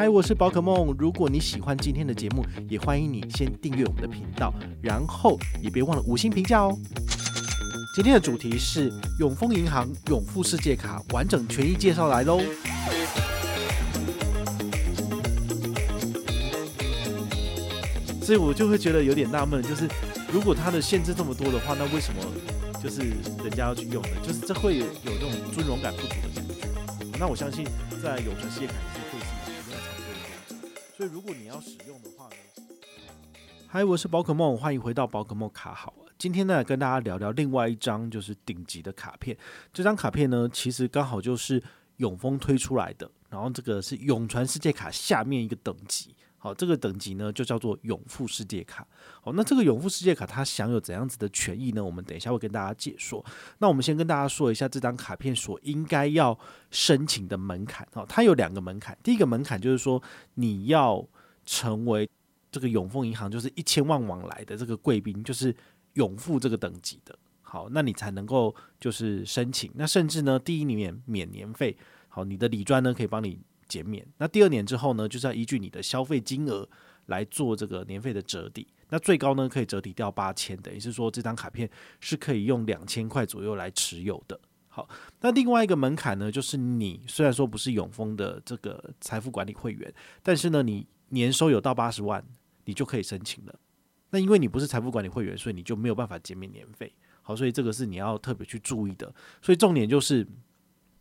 嗨，我是宝可梦。如果你喜欢今天的节目，也欢迎你先订阅我们的频道，然后也别忘了五星评价哦。今天的主题是永丰银行永富世界卡完整权益介绍来喽。所以我就会觉得有点纳闷，就是如果它的限制这么多的话，那为什么就是人家要去用呢？就是这会有有那种尊荣感不足的感觉。那我相信在永传世界卡。所以，如果你要使用的话呢？嗨，我是宝可梦，欢迎回到宝可梦卡好。今天呢，跟大家聊聊另外一张就是顶级的卡片。这张卡片呢，其实刚好就是永丰推出来的，然后这个是永传世界卡下面一个等级。好，这个等级呢就叫做永富世界卡。好，那这个永富世界卡它享有怎样子的权益呢？我们等一下会跟大家解说。那我们先跟大家说一下这张卡片所应该要申请的门槛。好，它有两个门槛。第一个门槛就是说你要成为这个永丰银行就是一千万往来的这个贵宾，就是永富这个等级的。好，那你才能够就是申请。那甚至呢，第一年免年费。好，你的礼专呢可以帮你。减免，那第二年之后呢，就是要依据你的消费金额来做这个年费的折抵。那最高呢可以折抵掉八千，等于是说这张卡片是可以用两千块左右来持有的。好，那另外一个门槛呢，就是你虽然说不是永丰的这个财富管理会员，但是呢你年收有到八十万，你就可以申请了。那因为你不是财富管理会员，所以你就没有办法减免年费。好，所以这个是你要特别去注意的。所以重点就是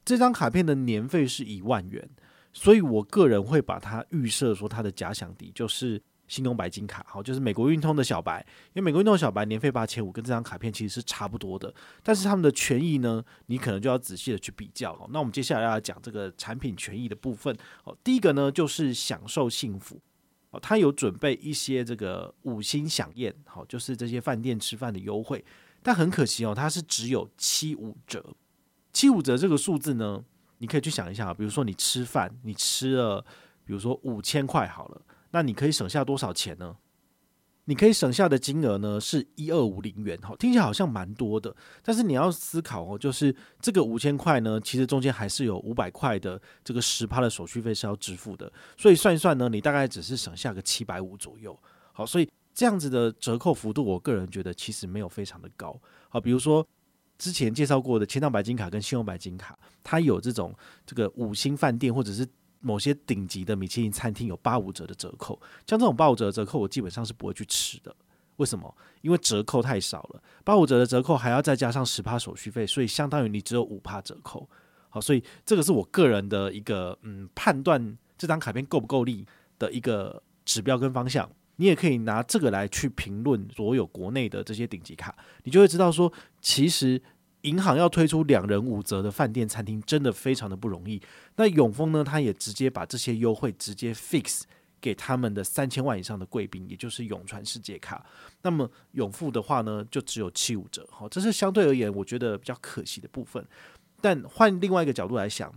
这张卡片的年费是一万元。所以，我个人会把它预设说，它的假想敌就是信用白金卡，好，就是美国运通的小白。因为美国运通小白年费八千五，跟这张卡片其实是差不多的。但是他们的权益呢，你可能就要仔细的去比较。好那我们接下来要讲这个产品权益的部分。哦，第一个呢就是享受幸福。哦，他有准备一些这个五星享宴，好，就是这些饭店吃饭的优惠。但很可惜哦，它是只有七五折。七五折这个数字呢，你可以去想一下，比如说你吃饭，你吃了，比如说五千块好了，那你可以省下多少钱呢？你可以省下的金额呢是一二五零元，好，听起来好像蛮多的，但是你要思考哦，就是这个五千块呢，其实中间还是有五百块的这个十趴的手续费是要支付的，所以算一算呢，你大概只是省下个七百五左右，好，所以这样子的折扣幅度，我个人觉得其实没有非常的高，好，比如说。之前介绍过的千帐白金卡跟信用白金卡，它有这种这个五星饭店或者是某些顶级的米其林餐厅有八五折的折扣，像这种八五折的折扣，我基本上是不会去吃的。为什么？因为折扣太少了，八五折的折扣还要再加上十趴手续费，所以相当于你只有五趴折扣。好，所以这个是我个人的一个嗯判断这张卡片够不够力的一个指标跟方向。你也可以拿这个来去评论所有国内的这些顶级卡，你就会知道说，其实银行要推出两人五折的饭店餐厅，真的非常的不容易。那永丰呢，他也直接把这些优惠直接 fix 给他们的三千万以上的贵宾，也就是永传世界卡。那么永富的话呢，就只有七五折，好，这是相对而言我觉得比较可惜的部分。但换另外一个角度来想，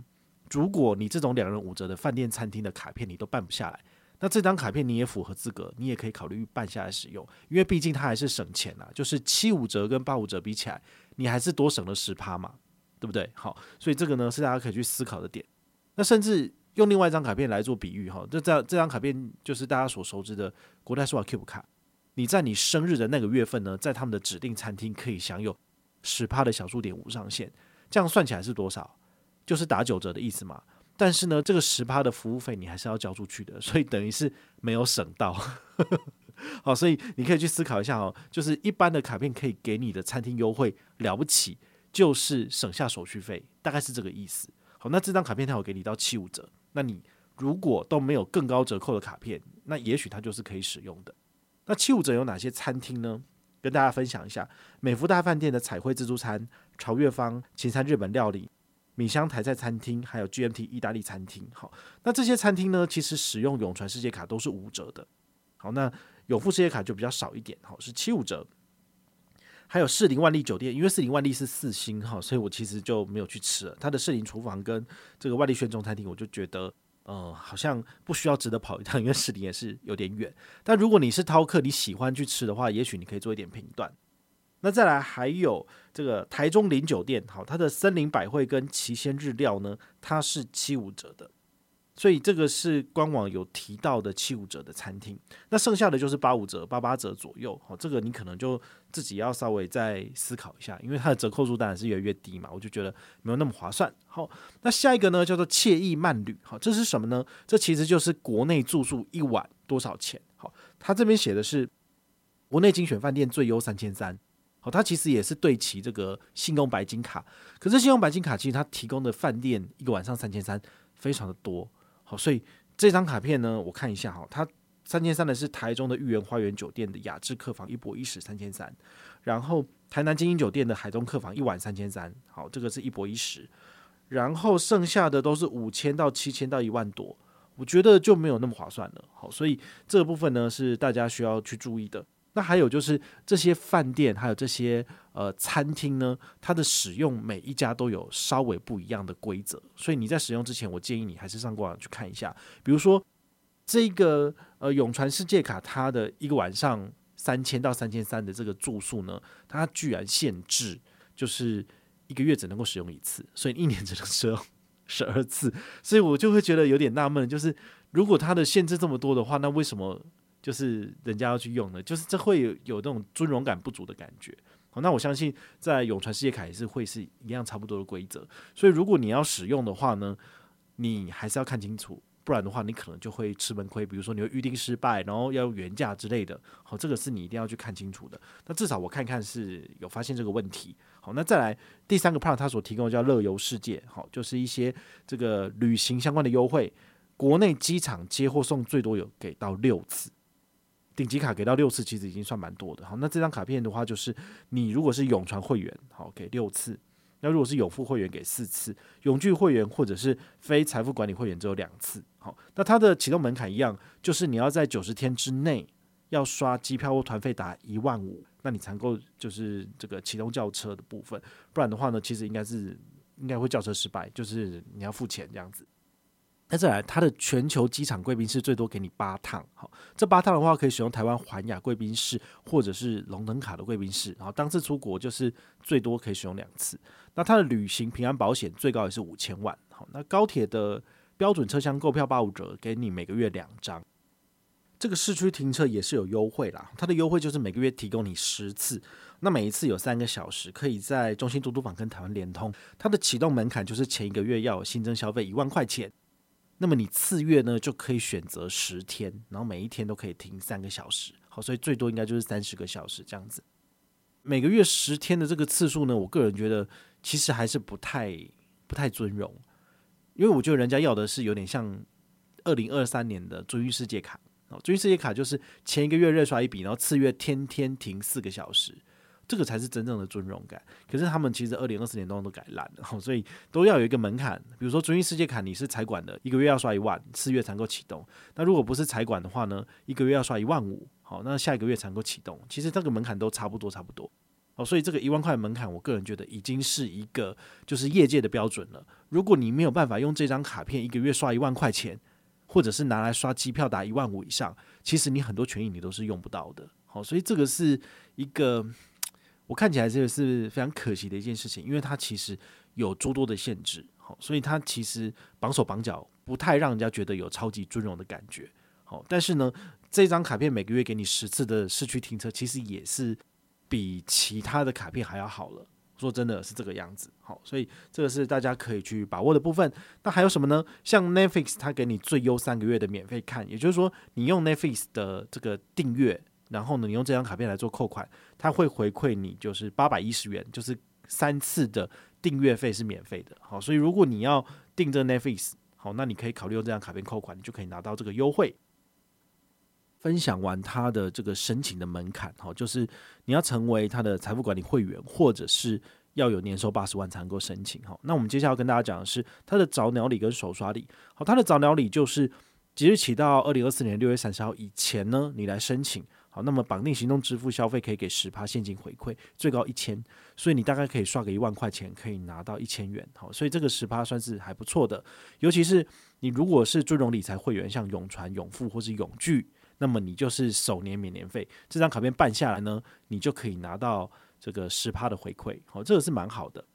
如果你这种两人五折的饭店餐厅的卡片你都办不下来。那这张卡片你也符合资格，你也可以考虑办下来使用，因为毕竟它还是省钱啊，就是七五折跟八五折比起来，你还是多省了十趴嘛，对不对？好，所以这个呢是大家可以去思考的点。那甚至用另外一张卡片来做比喻哈，这这这张卡片就是大家所熟知的国泰世华 Cube 卡，你在你生日的那个月份呢，在他们的指定餐厅可以享有十趴的小数点无上限，这样算起来是多少？就是打九折的意思嘛。但是呢，这个十趴的服务费你还是要交出去的，所以等于是没有省到。好，所以你可以去思考一下哦，就是一般的卡片可以给你的餐厅优惠了不起，就是省下手续费，大概是这个意思。好，那这张卡片它有给你到七五折，那你如果都没有更高折扣的卡片，那也许它就是可以使用的。那七五折有哪些餐厅呢？跟大家分享一下：美福大饭店的彩绘自助餐、朝月坊、秦餐日本料理。米香台菜餐厅，还有 GMT 意大利餐厅，好，那这些餐厅呢，其实使用永传世界卡都是五折的，好，那永富世界卡就比较少一点，好，是七五折。还有士林万丽酒店，因为士林万丽是四星，哈，所以我其实就没有去吃了。它的士林厨房跟这个万丽轩中餐厅，我就觉得，呃，好像不需要值得跑一趟，因为士林也是有点远。但如果你是饕客，你喜欢去吃的话，也许你可以做一点评断。那再来还有这个台中林酒店，好，它的森林百汇跟奇鲜日料呢，它是七五折的。所以这个是官网有提到的七五折的餐厅，那剩下的就是八五折、八八折左右。好，这个你可能就自己要稍微再思考一下，因为它的折扣数当然是越来越低嘛，我就觉得没有那么划算。好，那下一个呢叫做惬意慢旅，好，这是什么呢？这其实就是国内住宿一晚多少钱？好，它这边写的是国内精选饭店最优三千三。好，它其实也是对齐这个信用白金卡，可是信用白金卡其实它提供的饭店一个晚上三千三，非常的多。好，所以这张卡片呢，我看一下哈，它三千三的是台中的御园花园酒店的雅致客房一泊一食三千三，然后台南精英酒店的海东客房一晚三千三，好，这个是一泊一食，然后剩下的都是五千到七千到一万多，我觉得就没有那么划算了。好，所以这部分呢是大家需要去注意的。那还有就是这些饭店，还有这些呃餐厅呢，它的使用每一家都有稍微不一样的规则，所以你在使用之前，我建议你还是上官网去看一下。比如说这个呃永传世界卡，它的一个晚上三千到三千三的这个住宿呢，它居然限制就是一个月只能够使用一次，所以一年只能使用 十二次，所以我就会觉得有点纳闷，就是如果它的限制这么多的话，那为什么？就是人家要去用的，就是这会有有那种尊荣感不足的感觉。好，那我相信在永传世界卡也是会是一样差不多的规则。所以如果你要使用的话呢，你还是要看清楚，不然的话你可能就会吃闷亏。比如说你会预定失败，然后要原价之类的。好，这个是你一定要去看清楚的。那至少我看看是有发现这个问题。好，那再来第三个 part，它所提供的叫乐游世界，好，就是一些这个旅行相关的优惠，国内机场接或送最多有给到六次。顶级卡给到六次，其实已经算蛮多的。好，那这张卡片的话，就是你如果是永传会员，好给六次；那如果是永富会员，给四次；永聚会员或者是非财富管理会员只有两次。好，那它的启动门槛一样，就是你要在九十天之内要刷机票或团费达一万五，那你才能够就是这个启动轿车的部分。不然的话呢，其实应该是应该会轿车失败，就是你要付钱这样子。那再来，它的全球机场贵宾室最多给你八趟，好，这八趟的话可以使用台湾环亚贵宾室或者是龙腾卡的贵宾室，然后当次出国就是最多可以使用两次。那它的旅行平安保险最高也是五千万，好，那高铁的标准车厢购票八五折，给你每个月两张。这个市区停车也是有优惠啦，它的优惠就是每个月提供你十次，那每一次有三个小时，可以在中心嘟嘟坊跟台湾联通。它的启动门槛就是前一个月要有新增消费一万块钱。那么你次月呢就可以选择十天，然后每一天都可以停三个小时，好，所以最多应该就是三十个小时这样子。每个月十天的这个次数呢，我个人觉得其实还是不太不太尊荣，因为我觉得人家要的是有点像二零二三年的尊誉世界卡，哦，尊誉世界卡就是前一个月热刷一笔，然后次月天天停四个小时。这个才是真正的尊荣感，可是他们其实二零二四年都都改烂了，所以都要有一个门槛。比如说尊誉世界卡，你是财管的，一个月要刷一万，四月才能够启动。那如果不是财管的话呢，一个月要刷一万五，好，那下一个月才能够启动。其实这个门槛都差不多，差不多。哦，所以这个一万块门槛，我个人觉得已经是一个就是业界的标准了。如果你没有办法用这张卡片一个月刷一万块钱，或者是拿来刷机票达一万五以上，其实你很多权益你都是用不到的。好，所以这个是一个。我看起来这个是非常可惜的一件事情，因为它其实有诸多的限制，好，所以它其实绑手绑脚，不太让人家觉得有超级尊荣的感觉，好，但是呢，这张卡片每个月给你十次的市区停车，其实也是比其他的卡片还要好了。说真的是这个样子，好，所以这个是大家可以去把握的部分。那还有什么呢？像 Netflix，它给你最优三个月的免费看，也就是说，你用 Netflix 的这个订阅。然后呢，你用这张卡片来做扣款，它会回馈你就是八百一十元，就是三次的订阅费是免费的。好，所以如果你要订这 Netflix，好，那你可以考虑用这张卡片扣款，你就可以拿到这个优惠。分享完它的这个申请的门槛，好，就是你要成为它的财富管理会员，或者是要有年收八十万才能够申请。好，那我们接下来要跟大家讲的是它的早鸟礼跟首刷礼。好，它的早鸟礼就是即日起到二零二四年六月三十号以前呢，你来申请。好，那么绑定行动支付消费可以给十趴现金回馈，最高一千，所以你大概可以刷个一万块钱，可以拿到一千元。好，所以这个十趴算是还不错的。尤其是你如果是尊荣理财会员，像永传、永富或是永聚，那么你就是首年免年费，这张卡片办下来呢，你就可以拿到这个十趴的回馈。好，这个是蛮好的。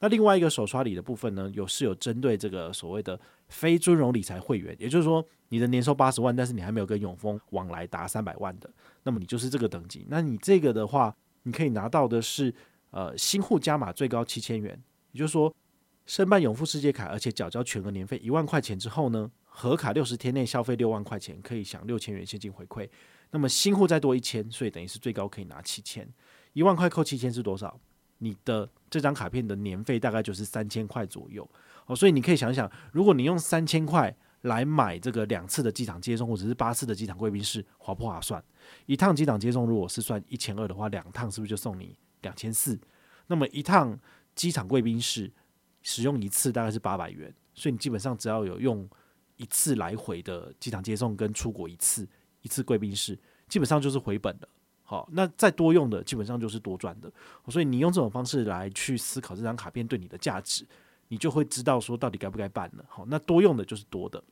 那另外一个手刷礼的部分呢，有是有针对这个所谓的非尊荣理财会员，也就是说你的年收八十万，但是你还没有跟永丰往来达三百万的，那么你就是这个等级。那你这个的话，你可以拿到的是呃新户加码最高七千元，也就是说申办永富世界卡，而且缴交全额年费一万块钱之后呢，合卡六十天内消费六万块钱可以享六千元现金回馈。那么新户再多一千，所以等于是最高可以拿七千。一万块扣七千是多少？你的这张卡片的年费大概就是三千块左右。所以你可以想想，如果你用三千块来买这个两次的机场接送，或者是八次的机场贵宾室，划不划算？一趟机场接送如果是算一千二的话，两趟是不是就送你两千四？那么一趟机场贵宾室使用一次大概是八百元，所以你基本上只要有用一次来回的机场接送跟出国一次。一次贵宾室基本上就是回本的，好，那再多用的基本上就是多赚的，所以你用这种方式来去思考这张卡片对你的价值，你就会知道说到底该不该办了。好，那多用的就是多的。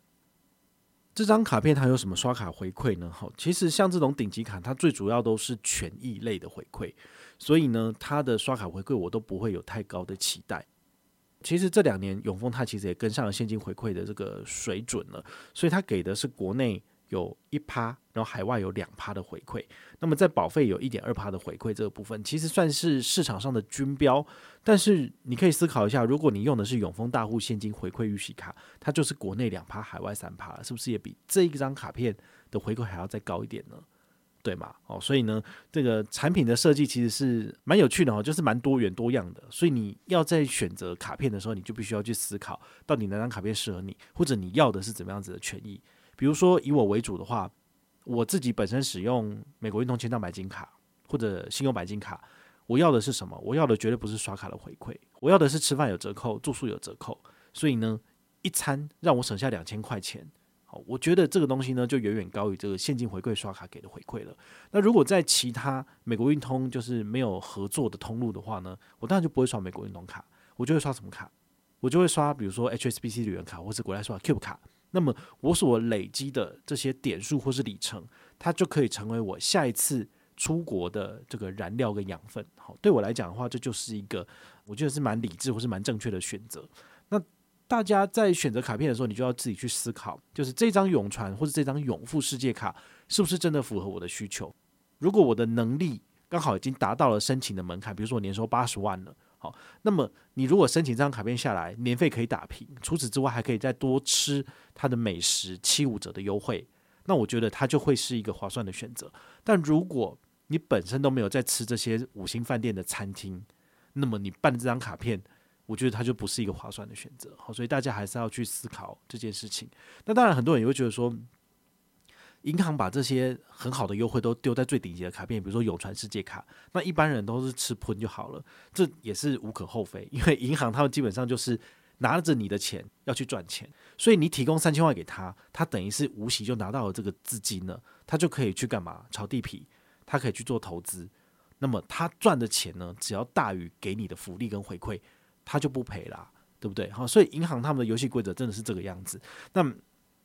这张卡片它有什么刷卡回馈呢？好，其实像这种顶级卡，它最主要都是权益类的回馈，所以呢，它的刷卡回馈我都不会有太高的期待。其实这两年永丰它其实也跟上了现金回馈的这个水准了，所以它给的是国内。有一趴，然后海外有两趴的回馈，那么在保费有一点二趴的回馈这个部分，其实算是市场上的均标。但是你可以思考一下，如果你用的是永丰大户现金回馈预习卡，它就是国内两趴，海外三趴了，是不是也比这一张卡片的回馈还要再高一点呢？对吗？哦，所以呢，这个产品的设计其实是蛮有趣的哦，就是蛮多元多样的。所以你要在选择卡片的时候，你就必须要去思考，到底哪张卡片适合你，或者你要的是怎么样子的权益。比如说以我为主的话，我自己本身使用美国运通千帐白金卡或者信用白金卡，我要的是什么？我要的绝对不是刷卡的回馈，我要的是吃饭有折扣、住宿有折扣。所以呢，一餐让我省下两千块钱，好，我觉得这个东西呢就远远高于这个现金回馈刷卡给的回馈了。那如果在其他美国运通就是没有合作的通路的话呢，我当然就不会刷美国运通卡，我就会刷什么卡？我就会刷比如说 HSBC 旅游卡或是国泰刷 Cube 卡。那么我所累积的这些点数或是里程，它就可以成为我下一次出国的这个燃料跟养分。好，对我来讲的话，这就是一个我觉得是蛮理智或是蛮正确的选择。那大家在选择卡片的时候，你就要自己去思考，就是这张永传或者这张永富世界卡是不是真的符合我的需求？如果我的能力刚好已经达到了申请的门槛，比如说我年收八十万了。好，那么你如果申请这张卡片下来，年费可以打平，除此之外还可以再多吃它的美食七五折的优惠，那我觉得它就会是一个划算的选择。但如果你本身都没有在吃这些五星饭店的餐厅，那么你办这张卡片，我觉得它就不是一个划算的选择。好，所以大家还是要去思考这件事情。那当然，很多人也会觉得说。银行把这些很好的优惠都丢在最顶级的卡片，比如说永传世界卡，那一般人都是吃喷就好了，这也是无可厚非，因为银行他们基本上就是拿着你的钱要去赚钱，所以你提供三千万给他，他等于是无息就拿到了这个资金呢，他就可以去干嘛？炒地皮，他可以去做投资，那么他赚的钱呢，只要大于给你的福利跟回馈，他就不赔啦，对不对？好，所以银行他们的游戏规则真的是这个样子，那。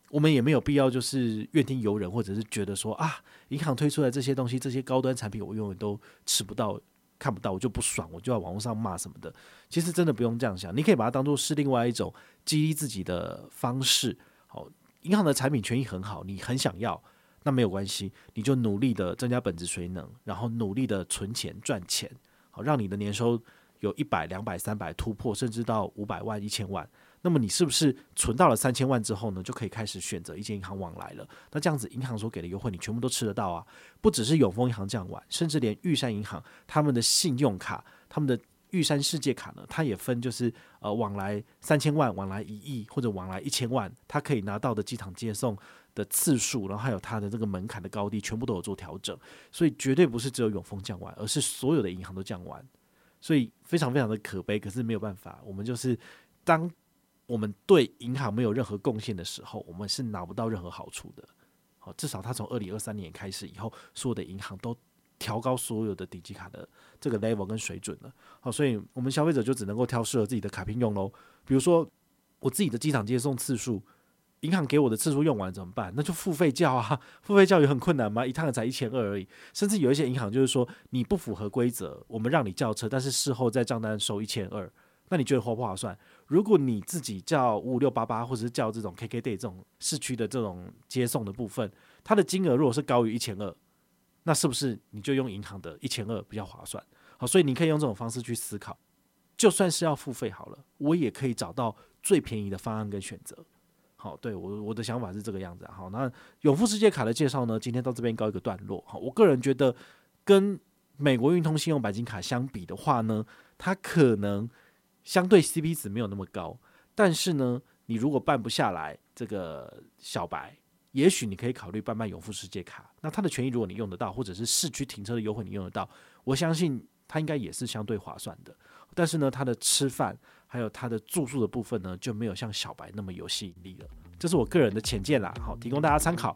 我们也没有必要就是怨天尤人，或者是觉得说啊，银行推出来这些东西，这些高端产品我永远都吃不到、看不到，我就不爽，我就要网络上骂什么的。其实真的不用这样想，你可以把它当做是另外一种激励自己的方式。好，银行的产品权益很好，你很想要，那没有关系，你就努力的增加本质水能，然后努力的存钱赚钱，好，让你的年收有一百、两百、三百突破，甚至到五百万、一千万。那么你是不是存到了三千万之后呢，就可以开始选择一间银行往来了？那这样子银行所给的优惠，你全部都吃得到啊！不只是永丰银行这样玩，甚至连玉山银行他们的信用卡、他们的玉山世界卡呢，它也分就是呃往来三千万、往来一亿或者往来一千万，它可以拿到的机场接送的次数，然后还有它的这个门槛的高低，全部都有做调整。所以绝对不是只有永丰降完，而是所有的银行都降完。所以非常非常的可悲，可是没有办法，我们就是当。我们对银行没有任何贡献的时候，我们是拿不到任何好处的。好，至少他从二零二三年开始以后，所有的银行都调高所有的顶级卡的这个 level 跟水准了。好，所以我们消费者就只能够挑适合自己的卡片用喽。比如说我自己的机场接送次数，银行给我的次数用完怎么办？那就付费叫啊，付费叫也很困难吗？一趟才一千二而已。甚至有一些银行就是说你不符合规则，我们让你叫车，但是事后在账单收一千二。那你觉得划不划算？如果你自己叫五五六八八，或者是叫这种 KKday 这种市区的这种接送的部分，它的金额如果是高于一千二，那是不是你就用银行的一千二比较划算？好，所以你可以用这种方式去思考，就算是要付费好了，我也可以找到最便宜的方案跟选择。好，对我我的想法是这个样子。好，那永富世界卡的介绍呢，今天到这边告一个段落。好，我个人觉得跟美国运通信用白金卡相比的话呢，它可能相对 CP 值没有那么高，但是呢，你如果办不下来这个小白，也许你可以考虑办办永富世界卡。那它的权益如果你用得到，或者是市区停车的优惠你用得到，我相信它应该也是相对划算的。但是呢，它的吃饭还有它的住宿的部分呢，就没有像小白那么有吸引力了。这是我个人的浅见啦，好，提供大家参考。